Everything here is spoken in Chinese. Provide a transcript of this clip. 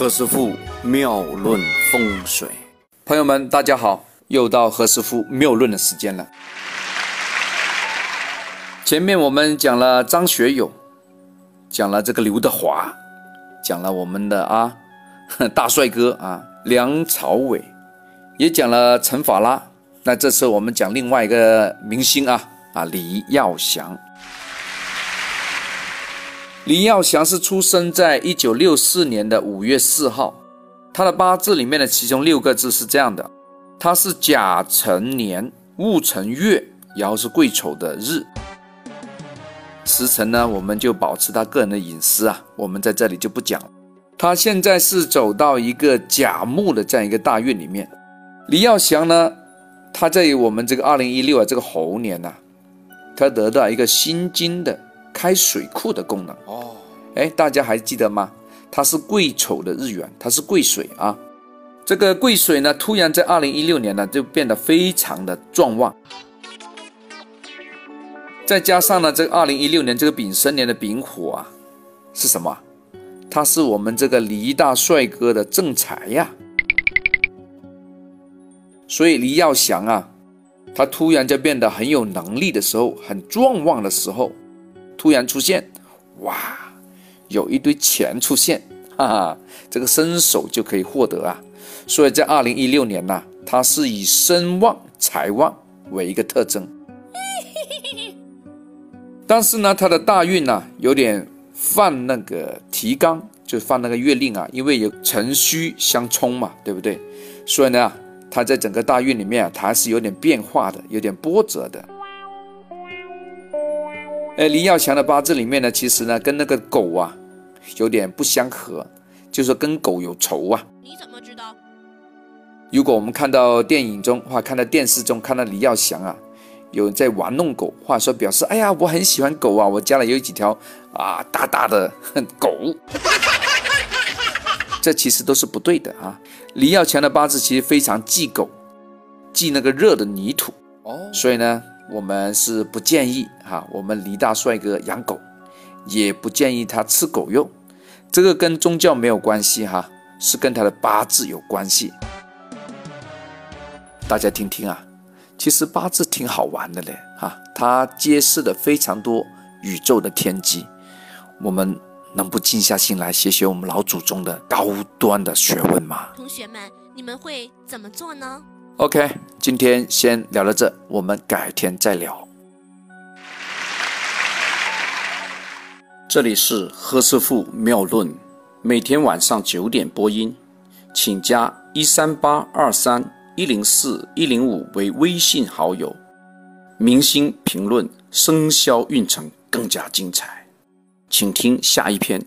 何师傅妙论风水，朋友们，大家好，又到何师傅妙论的时间了。前面我们讲了张学友，讲了这个刘德华，讲了我们的啊大帅哥啊梁朝伟，也讲了陈法拉。那这次我们讲另外一个明星啊啊李耀祥。李耀祥是出生在一九六四年的五月四号，他的八字里面的其中六个字是这样的：他是甲辰年戊辰月，然后是癸丑的日。时辰呢，我们就保持他个人的隐私啊，我们在这里就不讲。他现在是走到一个甲木的这样一个大运里面。李耀祥呢，他在我们这个二零一六啊这个猴年呐，他得到一个心经的。开水库的功能哦，哎，大家还记得吗？它是贵丑的日元，它是贵水啊。这个贵水呢，突然在二零一六年呢就变得非常的壮旺。再加上呢，这个二零一六年这个丙申年的丙火啊，是什么？它是我们这个黎大帅哥的正财呀。所以黎耀祥啊，他突然就变得很有能力的时候，很壮旺的时候。突然出现，哇，有一堆钱出现，哈哈，这个伸手就可以获得啊。所以在二零一六年呢，它是以身旺财旺为一个特征。但是呢，它的大运呢有点犯那个提纲，就犯那个月令啊，因为有辰戌相冲嘛，对不对？所以呢，它在整个大运里面，它是有点变化的，有点波折的。哎，黎耀强的八字里面呢，其实呢跟那个狗啊有点不相合，就说跟狗有仇啊。你怎么知道？如果我们看到电影中或看到电视中看到黎耀祥啊，有在玩弄狗，或者说表示哎呀我很喜欢狗啊，我家里有几条啊大大的狗，这其实都是不对的啊。黎耀强的八字其实非常忌狗，忌那个热的泥土哦，所以呢。我们是不建议哈，我们黎大帅哥养狗，也不建议他吃狗肉，这个跟宗教没有关系哈，是跟他的八字有关系。大家听听啊，其实八字挺好玩的嘞哈，它揭示了非常多宇宙的天机，我们能不静下心来学学我们老祖宗的高端的学问吗？同学们，你们会怎么做呢？OK，今天先聊到这，我们改天再聊。这里是何师傅妙论，每天晚上九点播音，请加一三八二三一零四一零五为微信好友。明星评论，生肖运程更加精彩，请听下一篇。